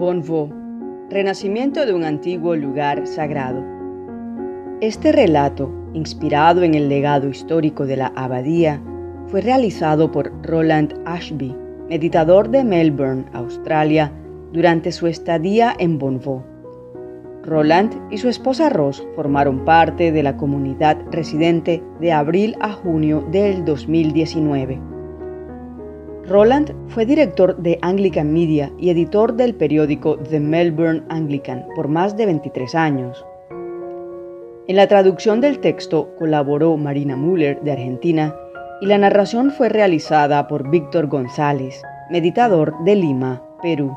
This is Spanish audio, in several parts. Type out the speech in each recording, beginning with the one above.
Bonvaux, renacimiento de un antiguo lugar sagrado. Este relato, inspirado en el legado histórico de la abadía, fue realizado por Roland Ashby, meditador de Melbourne, Australia, durante su estadía en Bonvaux. Roland y su esposa Ross formaron parte de la comunidad residente de abril a junio del 2019. Roland fue director de Anglican Media y editor del periódico The Melbourne Anglican por más de 23 años. En la traducción del texto colaboró Marina Müller de Argentina y la narración fue realizada por Víctor González, meditador de Lima, Perú.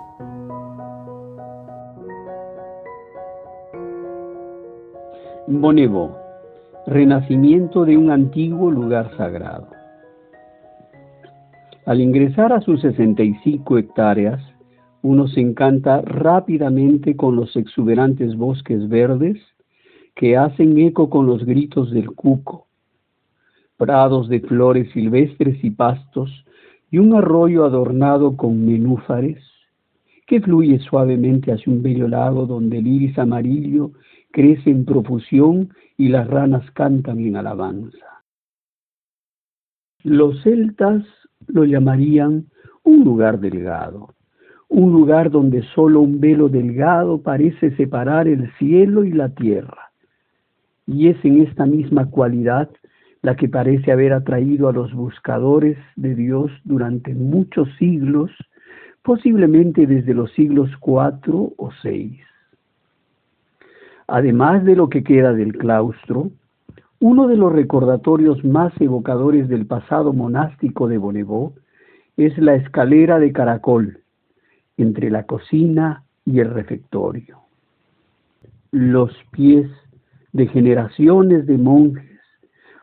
Bonevo, renacimiento de un antiguo lugar sagrado. Al ingresar a sus 65 hectáreas, uno se encanta rápidamente con los exuberantes bosques verdes que hacen eco con los gritos del cuco, prados de flores silvestres y pastos, y un arroyo adornado con nenúfares que fluye suavemente hacia un bello lago donde el iris amarillo crece en profusión y las ranas cantan en alabanza. Los celtas lo llamarían un lugar delgado, un lugar donde solo un velo delgado parece separar el cielo y la tierra. Y es en esta misma cualidad la que parece haber atraído a los buscadores de Dios durante muchos siglos, posiblemente desde los siglos cuatro o seis. Además de lo que queda del claustro, uno de los recordatorios más evocadores del pasado monástico de Bonnevo es la escalera de caracol entre la cocina y el refectorio. Los pies de generaciones de monjes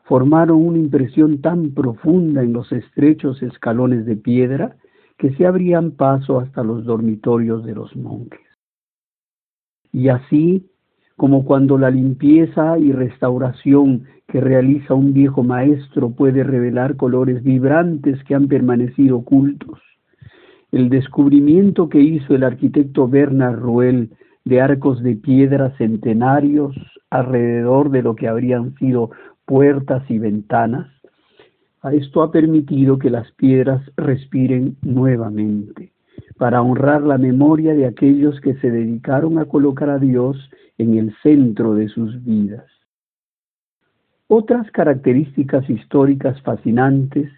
formaron una impresión tan profunda en los estrechos escalones de piedra que se abrían paso hasta los dormitorios de los monjes. Y así como cuando la limpieza y restauración que realiza un viejo maestro puede revelar colores vibrantes que han permanecido ocultos. El descubrimiento que hizo el arquitecto Bernard Ruel de arcos de piedra centenarios alrededor de lo que habrían sido puertas y ventanas, a esto ha permitido que las piedras respiren nuevamente, para honrar la memoria de aquellos que se dedicaron a colocar a Dios en el centro de sus vidas. Otras características históricas fascinantes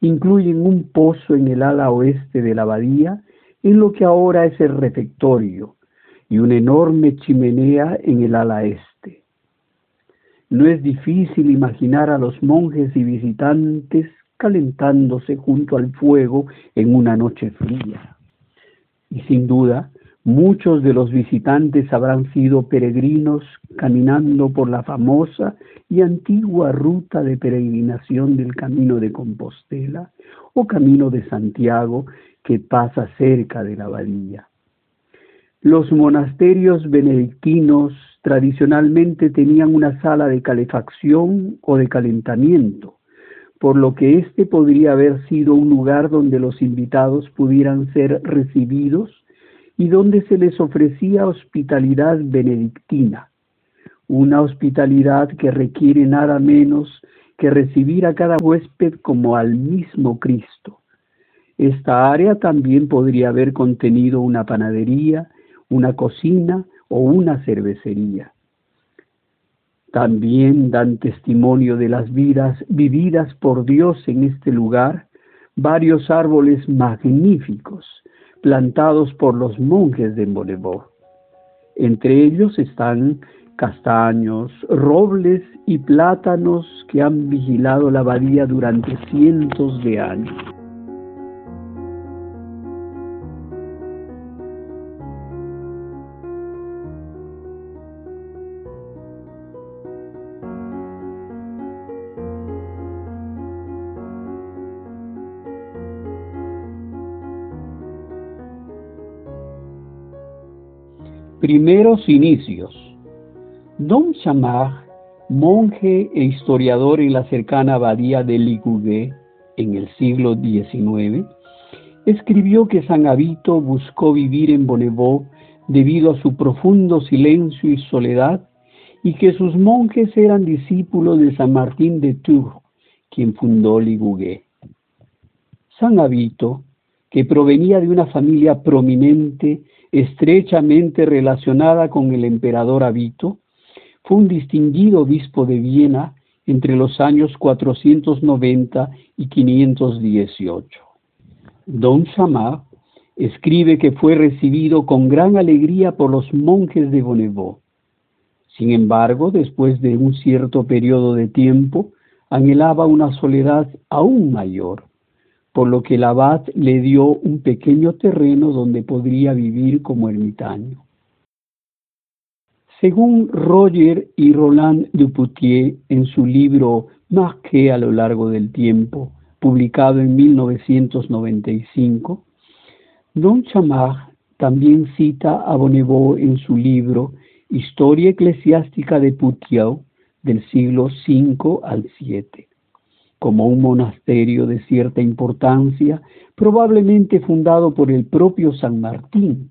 incluyen un pozo en el ala oeste de la abadía, en lo que ahora es el refectorio, y una enorme chimenea en el ala este. No es difícil imaginar a los monjes y visitantes calentándose junto al fuego en una noche fría. Y sin duda, Muchos de los visitantes habrán sido peregrinos caminando por la famosa y antigua ruta de peregrinación del Camino de Compostela o Camino de Santiago que pasa cerca de la abadía. Los monasterios benedictinos tradicionalmente tenían una sala de calefacción o de calentamiento, por lo que este podría haber sido un lugar donde los invitados pudieran ser recibidos y donde se les ofrecía hospitalidad benedictina, una hospitalidad que requiere nada menos que recibir a cada huésped como al mismo Cristo. Esta área también podría haber contenido una panadería, una cocina o una cervecería. También dan testimonio de las vidas vividas por Dios en este lugar varios árboles magníficos, plantados por los monjes de Bonnevo. Entre ellos están castaños, robles y plátanos que han vigilado la abadía durante cientos de años. Primeros inicios. Don Chamar, monje e historiador en la cercana abadía de Ligouguet en el siglo XIX, escribió que San Avito buscó vivir en Bonneveau debido a su profundo silencio y soledad y que sus monjes eran discípulos de San Martín de Tours, quien fundó Ligugé. San Avito, que provenía de una familia prominente, estrechamente relacionada con el emperador Avito, fue un distinguido obispo de Viena entre los años 490 y 518. Don Chamar escribe que fue recibido con gran alegría por los monjes de Bonneveau. Sin embargo, después de un cierto periodo de tiempo, anhelaba una soledad aún mayor, por lo que el abad le dio un pequeño terreno donde podría vivir como ermitaño. Según Roger y Roland Duputier en su libro Marqué a lo largo del tiempo, publicado en 1995, Don Chamard también cita a Bonneveau en su libro Historia eclesiástica de Poutier del siglo V al VII, como un monasterio de cierta importancia, probablemente fundado por el propio San Martín,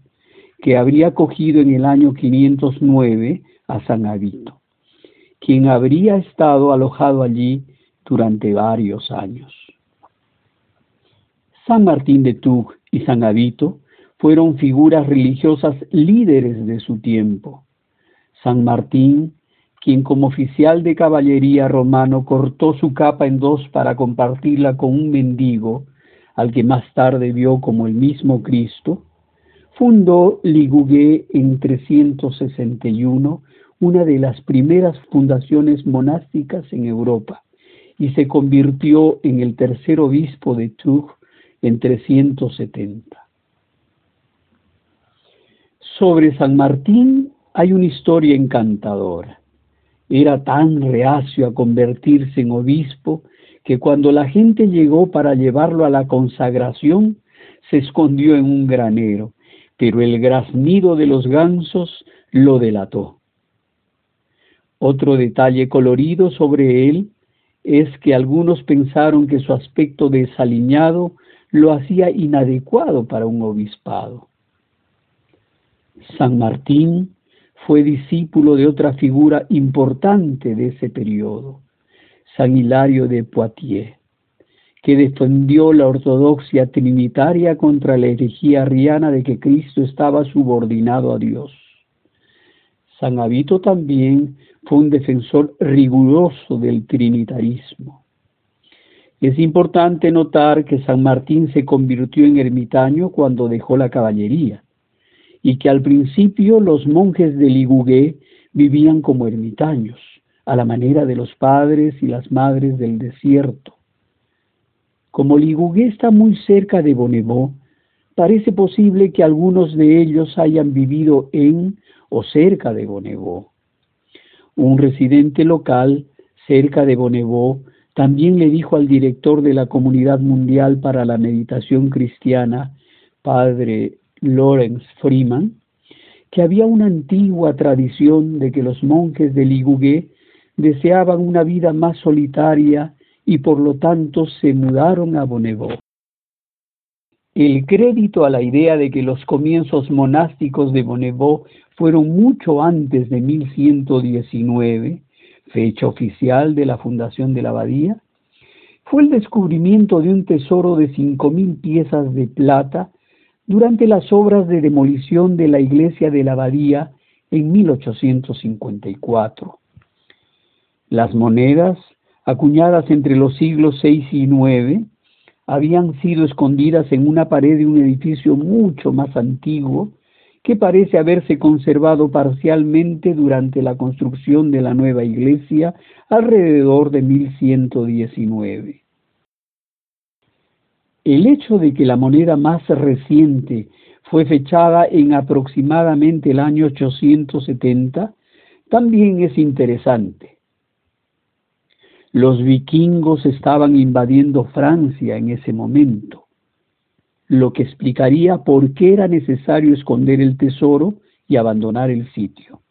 que habría acogido en el año 509 a San Avito, quien habría estado alojado allí durante varios años. San Martín de Tours y San Avito fueron figuras religiosas líderes de su tiempo. San Martín, quien como oficial de caballería romano cortó su capa en dos para compartirla con un mendigo, al que más tarde vio como el mismo Cristo, fundó Ligugé en 361, una de las primeras fundaciones monásticas en Europa, y se convirtió en el tercer obispo de Tours en 370. Sobre San Martín hay una historia encantadora. Era tan reacio a convertirse en obispo que cuando la gente llegó para llevarlo a la consagración, se escondió en un granero, pero el graznido de los gansos lo delató. Otro detalle colorido sobre él es que algunos pensaron que su aspecto desaliñado lo hacía inadecuado para un obispado. San Martín fue discípulo de otra figura importante de ese periodo, San Hilario de Poitiers, que defendió la ortodoxia trinitaria contra la herejía arriana de que Cristo estaba subordinado a Dios. San Avito también fue un defensor riguroso del trinitarismo. Es importante notar que San Martín se convirtió en ermitaño cuando dejó la caballería y que al principio los monjes de Ligugé vivían como ermitaños, a la manera de los padres y las madres del desierto. Como Ligugé está muy cerca de Bonneveau, parece posible que algunos de ellos hayan vivido en o cerca de Bonneveau. Un residente local cerca de Bonneveau también le dijo al director de la Comunidad Mundial para la Meditación Cristiana, padre Lawrence Freeman, que había una antigua tradición de que los monjes de Ligugé deseaban una vida más solitaria y por lo tanto se mudaron a Bonneveau. El crédito a la idea de que los comienzos monásticos de Bonneveau fueron mucho antes de 1119 fecha oficial de la fundación de la abadía, fue el descubrimiento de un tesoro de cinco mil piezas de plata durante las obras de demolición de la iglesia de la abadía en 1854. Las monedas, acuñadas entre los siglos VI y IX, habían sido escondidas en una pared de un edificio mucho más antiguo que parece haberse conservado parcialmente durante la construcción de la nueva iglesia alrededor de 1119. El hecho de que la moneda más reciente fue fechada en aproximadamente el año 870 también es interesante. Los vikingos estaban invadiendo Francia en ese momento lo que explicaría por qué era necesario esconder el tesoro y abandonar el sitio.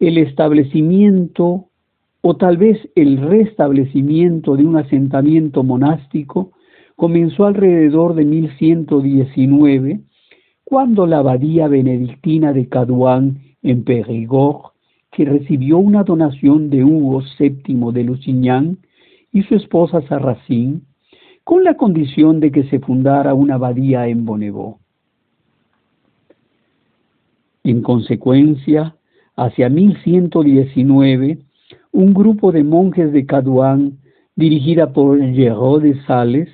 El establecimiento o tal vez el restablecimiento de un asentamiento monástico comenzó alrededor de 1119, cuando la abadía benedictina de Cadouan en Périgord, que recibió una donación de Hugo VII de Lusignan y su esposa Sarracín, con la condición de que se fundara una abadía en Bonnevaux. En consecuencia, hacia 1119, un grupo de monjes de Cadouan, dirigida por Géraud de Sales,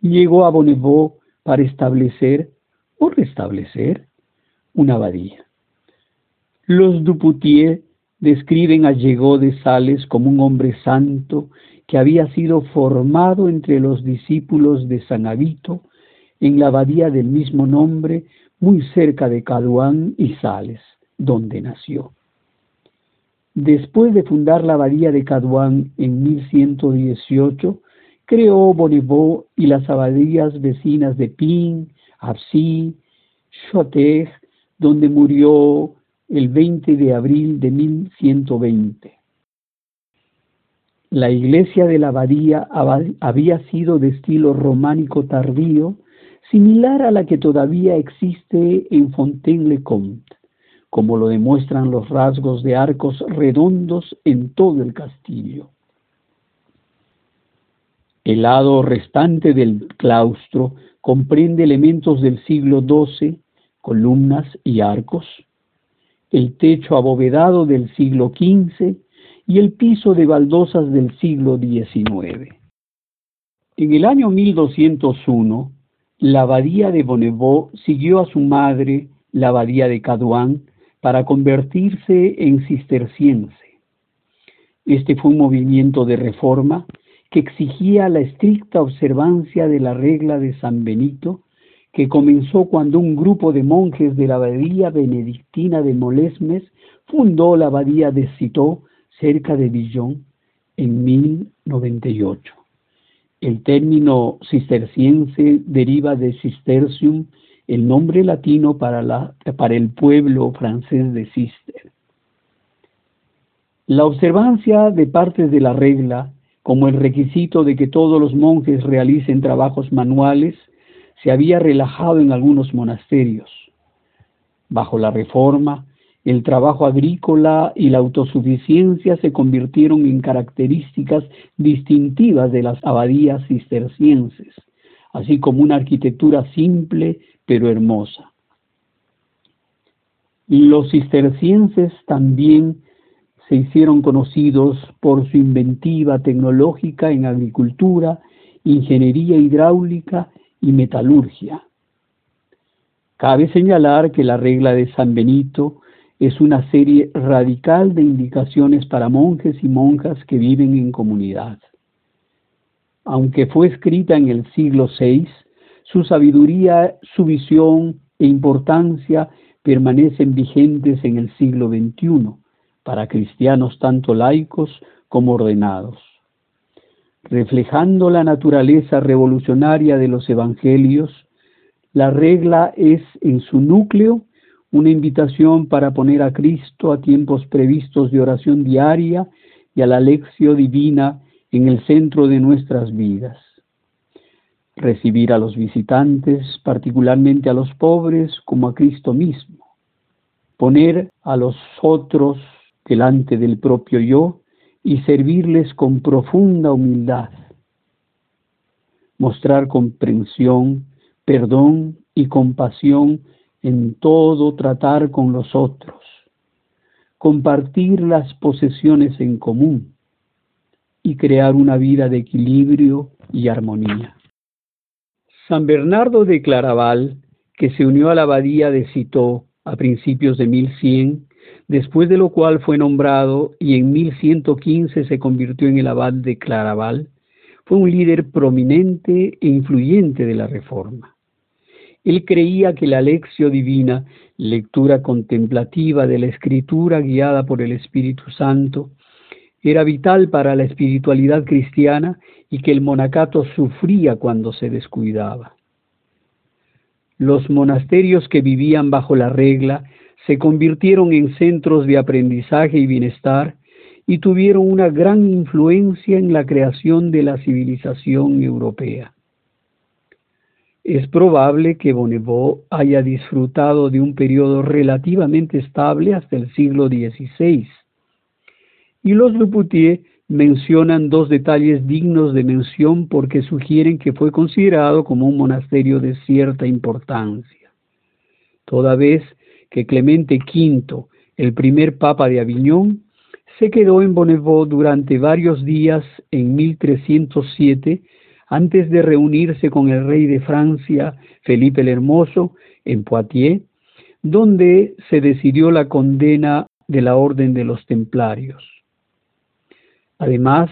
llegó a Bonnevaux para establecer o restablecer una abadía. Los Duputier describen a Llegó de Sales como un hombre santo que había sido formado entre los discípulos de San Avito en la abadía del mismo nombre, muy cerca de Caduán y Sales, donde nació. Después de fundar la abadía de Caduán en 1118, creó Bonnevaux y las abadías vecinas de Pin, Absy, Choteg, donde murió el 20 de abril de 1120. La iglesia de la abadía había sido de estilo románico tardío, similar a la que todavía existe en Fontaine-le-Comte, como lo demuestran los rasgos de arcos redondos en todo el castillo. El lado restante del claustro comprende elementos del siglo XII, columnas y arcos, el techo abovedado del siglo XV y el piso de baldosas del siglo XIX. En el año 1201, la abadía de Bonnevaux siguió a su madre, la abadía de Cadouan, para convertirse en cisterciense. Este fue un movimiento de reforma que exigía la estricta observancia de la regla de San Benito que comenzó cuando un grupo de monjes de la abadía benedictina de Molesmes fundó la abadía de Citeaux, cerca de Dijon, en 1098. El término cisterciense deriva de cistercium, el nombre latino para, la, para el pueblo francés de Cister. La observancia de partes de la regla, como el requisito de que todos los monjes realicen trabajos manuales, se había relajado en algunos monasterios. Bajo la reforma, el trabajo agrícola y la autosuficiencia se convirtieron en características distintivas de las abadías cistercienses, así como una arquitectura simple pero hermosa. Los cistercienses también se hicieron conocidos por su inventiva tecnológica en agricultura, ingeniería hidráulica y metalurgia. Cabe señalar que la regla de San Benito es una serie radical de indicaciones para monjes y monjas que viven en comunidad. Aunque fue escrita en el siglo VI, su sabiduría, su visión e importancia permanecen vigentes en el siglo XXI para cristianos tanto laicos como ordenados reflejando la naturaleza revolucionaria de los evangelios, la regla es en su núcleo una invitación para poner a Cristo a tiempos previstos de oración diaria y a la lección divina en el centro de nuestras vidas. Recibir a los visitantes, particularmente a los pobres, como a Cristo mismo. Poner a los otros delante del propio yo y servirles con profunda humildad. Mostrar comprensión, perdón y compasión en todo tratar con los otros. Compartir las posesiones en común y crear una vida de equilibrio y armonía. San Bernardo de Claraval, que se unió a la abadía de Citeaux a principios de 1100, después de lo cual fue nombrado y en 1115 se convirtió en el abad de Claraval, fue un líder prominente e influyente de la Reforma. Él creía que la lección divina, lectura contemplativa de la escritura guiada por el Espíritu Santo, era vital para la espiritualidad cristiana y que el monacato sufría cuando se descuidaba. Los monasterios que vivían bajo la regla se convirtieron en centros de aprendizaje y bienestar y tuvieron una gran influencia en la creación de la civilización europea. Es probable que Bonneveau haya disfrutado de un periodo relativamente estable hasta el siglo XVI. Y los Duputier mencionan dos detalles dignos de mención porque sugieren que fue considerado como un monasterio de cierta importancia. Toda vez que Clemente V, el primer papa de Aviñón, se quedó en Bonneveau durante varios días en 1307 antes de reunirse con el rey de Francia, Felipe el Hermoso, en Poitiers, donde se decidió la condena de la Orden de los Templarios. Además,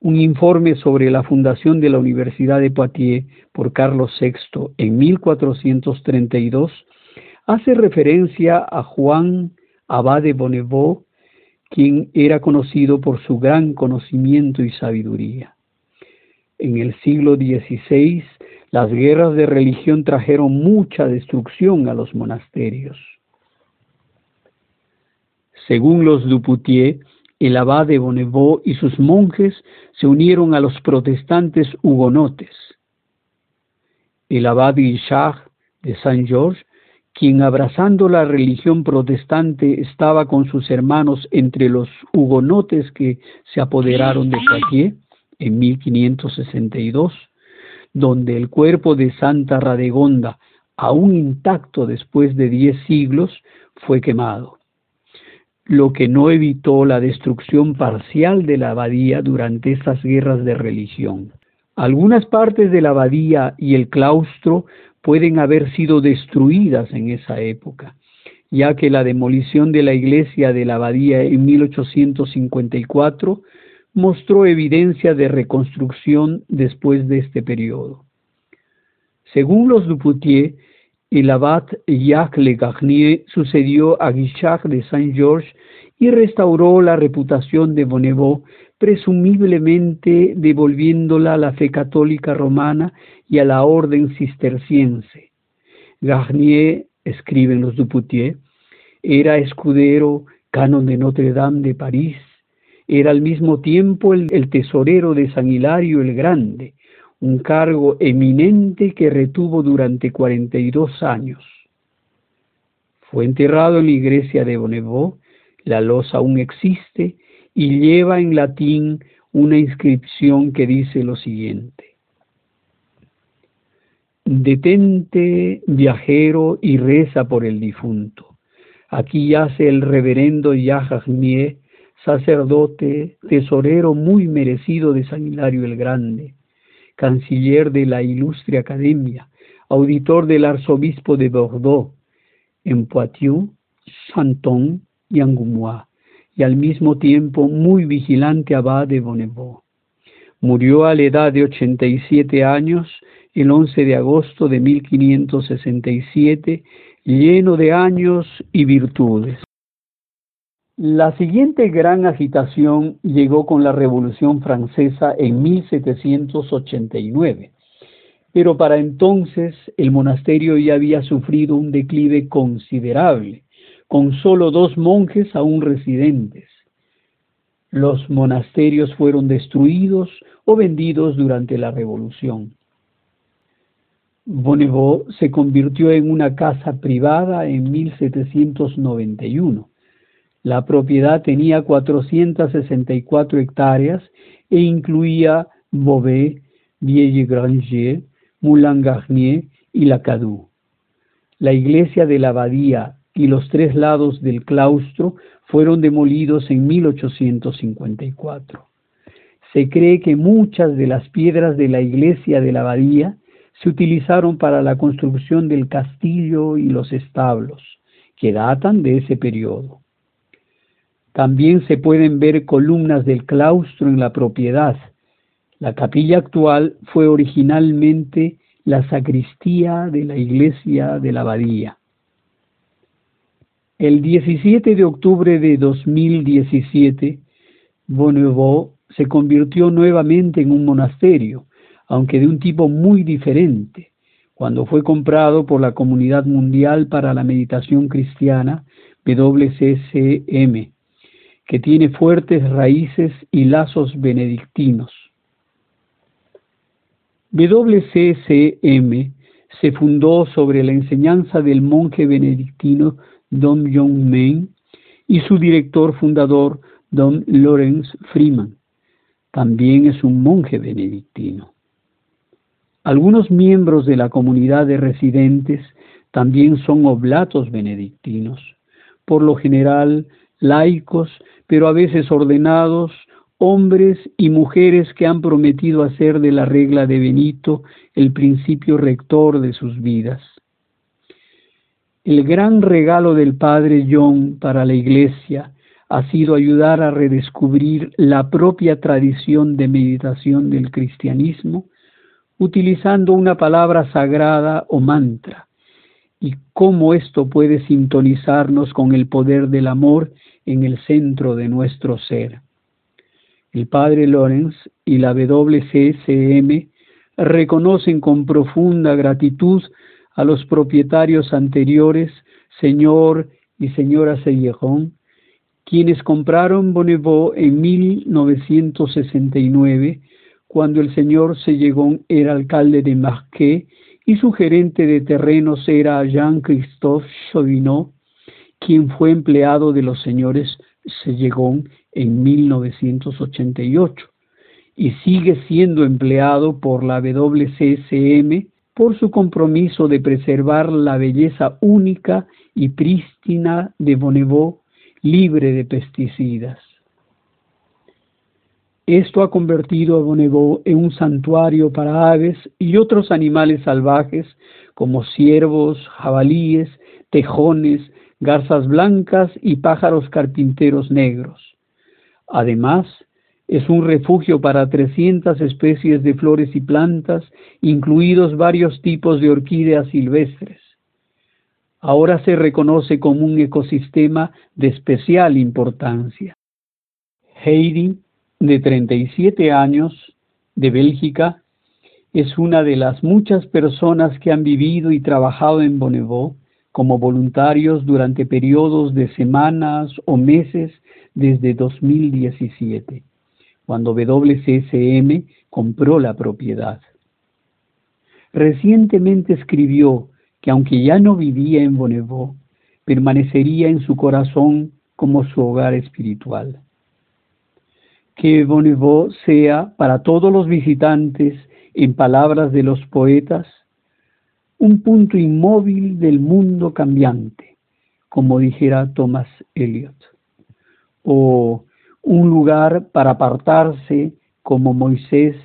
un informe sobre la fundación de la Universidad de Poitiers por Carlos VI en 1432 hace referencia a Juan Abad de Bonneveau, quien era conocido por su gran conocimiento y sabiduría. En el siglo XVI, las guerras de religión trajeron mucha destrucción a los monasterios. Según los Duputier, el abad de Bonneveau y sus monjes se unieron a los protestantes hugonotes. El abad Guichard de Saint-Georges, quien abrazando la religión protestante estaba con sus hermanos entre los hugonotes que se apoderaron de Poitiers, en 1562, donde el cuerpo de Santa Radegonda, aún intacto después de diez siglos, fue quemado, lo que no evitó la destrucción parcial de la abadía durante estas guerras de religión. Algunas partes de la abadía y el claustro pueden haber sido destruidas en esa época, ya que la demolición de la iglesia de la abadía en 1854 mostró evidencia de reconstrucción después de este periodo. Según los Duputier, el abad Jacques Le Garnier sucedió a Guichard de Saint-Georges y restauró la reputación de Bonneveau, presumiblemente devolviéndola a la fe católica romana y a la orden cisterciense. Garnier, escriben los Duputier, era escudero, canon de Notre Dame de París, era al mismo tiempo el, tesorero de San Hilario el Grande, un cargo eminente que retuvo durante 42 años. Fue enterrado en la iglesia de Bonneveau, la losa aún existe y lleva en latín una inscripción que dice lo siguiente. Detente, viajero, y reza por el difunto. Aquí yace el reverendo Yahagmie, sacerdote, tesorero muy merecido de San Hilario el Grande, canciller de la ilustre academia, auditor del arzobispo de Bordeaux, en Poitou, Santon y Angoumois, y al mismo tiempo muy vigilante abad de Bonneveau. Murió a la edad de 87 años el 11 de agosto de 1567, lleno de años y virtudes. La siguiente gran agitación llegó con la Revolución Francesa en 1789, pero para entonces el monasterio ya había sufrido un declive considerable, con solo dos monjes aún residentes. Los monasterios fueron destruidos o vendidos durante la Revolución. Bonneveau se convirtió en una casa privada en 1791 la propiedad tenía 464 hectáreas e incluía Beauvais, Vieille-Granger, Moulin-Garnier y La Cadou. La iglesia de la abadía y los tres lados del claustro fueron demolidos en 1854. Se cree que muchas de las piedras de la iglesia de la abadía se utilizaron para la construcción del castillo y los establos, que datan de ese periodo. También se pueden ver columnas del claustro en la propiedad. La capilla actual fue originalmente la sacristía de la iglesia de la abadía. El 17 de octubre de 2017, Bonneveau se convirtió nuevamente en un monasterio, aunque de un tipo muy diferente, cuando fue comprado por la Comunidad Mundial para la Meditación Cristiana, WCCM, que tiene fuertes raíces y lazos benedictinos. WCCM se fundó sobre la enseñanza del monje benedictino Dom John Main y su director fundador Dom Lawrence Freeman. También es un monje benedictino. Algunos miembros de la comunidad de residentes también son oblatos benedictinos, por lo general laicos, pero a veces ordenados, hombres y mujeres que han prometido hacer de la regla de Benito el principio rector de sus vidas. El gran regalo del Padre John para la Iglesia ha sido ayudar a redescubrir la propia tradición de meditación del cristianismo utilizando una palabra sagrada o mantra, y cómo esto puede sintonizarnos con el poder del amor en el centro de nuestro ser. El padre Lorenz y la WCSM reconocen con profunda gratitud a los propietarios anteriores, señor y señora Sellejón, quienes compraron Bonneveau en 1969 cuando el señor Sellegón era alcalde de Marquet y su gerente de terrenos era Jean-Christophe Chauvinot, quien fue empleado de los señores Sellegón en 1988 y sigue siendo empleado por la WCSM por su compromiso de preservar la belleza única y prístina de Bonneveau libre de pesticidas. Esto ha convertido a Bonneveau en un santuario para aves y otros animales salvajes como ciervos, jabalíes, tejones, garzas blancas y pájaros carpinteros negros. Además, es un refugio para 300 especies de flores y plantas, incluidos varios tipos de orquídeas silvestres. Ahora se reconoce como un ecosistema de especial importancia. Heidi de 37 años, de Bélgica, es una de las muchas personas que han vivido y trabajado en Bonneveau como voluntarios durante periodos de semanas o meses desde 2017, cuando WCSM compró la propiedad. Recientemente escribió que aunque ya no vivía en Bonneveau, permanecería en su corazón como su hogar espiritual que Bonneveau sea para todos los visitantes, en palabras de los poetas, un punto inmóvil del mundo cambiante, como dijera Thomas Eliot, o un lugar para apartarse como Moisés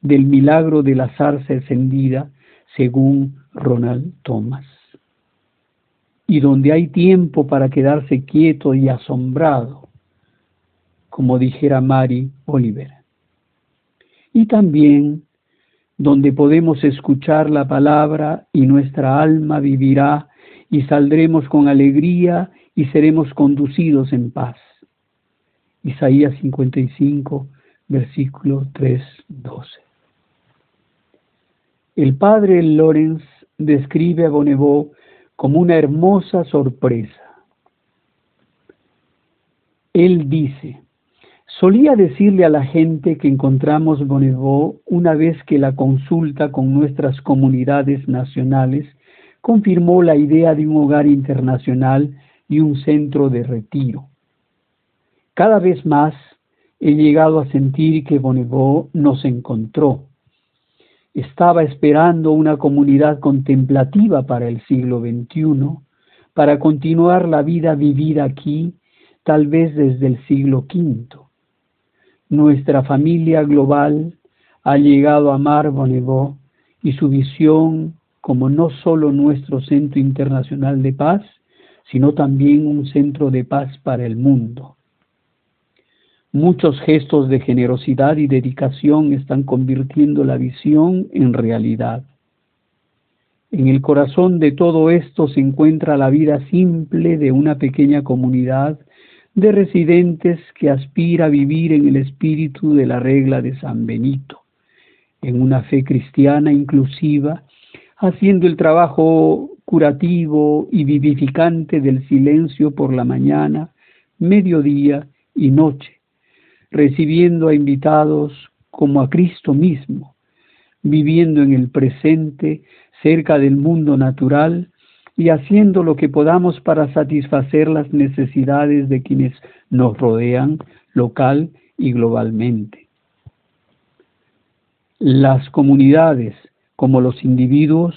del milagro de la zarza encendida, según Ronald Thomas, y donde hay tiempo para quedarse quieto y asombrado, como dijera Mary Oliver. Y también donde podemos escuchar la palabra y nuestra alma vivirá y saldremos con alegría y seremos conducidos en paz. Isaías 55, versículo 3, 12. El padre Lorenz describe a Bonneveau como una hermosa sorpresa. Él dice, Solía decirle a la gente que encontramos Bonneveau una vez que la consulta con nuestras comunidades nacionales confirmó la idea de un hogar internacional y un centro de retiro. Cada vez más he llegado a sentir que Bonneveau nos encontró. Estaba esperando una comunidad contemplativa para el siglo XXI, para continuar la vida vivida aquí, tal vez desde el siglo V nuestra familia global ha llegado a amar Bonneveau y su visión como no solo nuestro centro internacional de paz, sino también un centro de paz para el mundo. Muchos gestos de generosidad y dedicación están convirtiendo la visión en realidad. En el corazón de todo esto se encuentra la vida simple de una pequeña comunidad de residentes que aspira a vivir en el espíritu de la regla de San Benito, en una fe cristiana inclusiva, haciendo el trabajo curativo y vivificante del silencio por la mañana, mediodía y noche, recibiendo a invitados como a Cristo mismo, viviendo en el presente, cerca del mundo natural y haciendo lo que podamos para satisfacer las necesidades de quienes nos rodean local y globalmente. Las comunidades, como los individuos,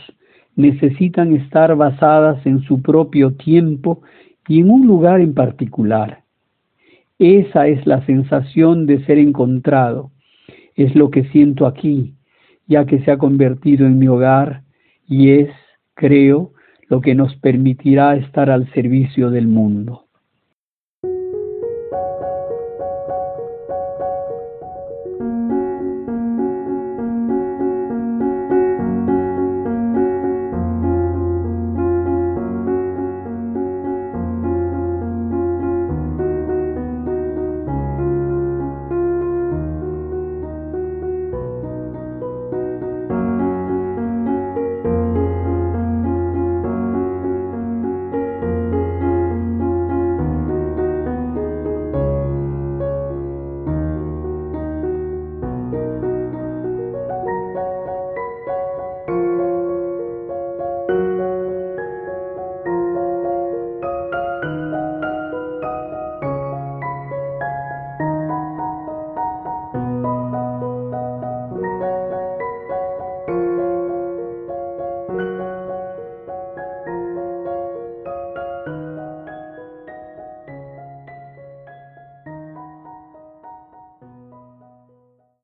necesitan estar basadas en su propio tiempo y en un lugar en particular. Esa es la sensación de ser encontrado, es lo que siento aquí, ya que se ha convertido en mi hogar y es, creo, lo que nos permitirá estar al servicio del mundo.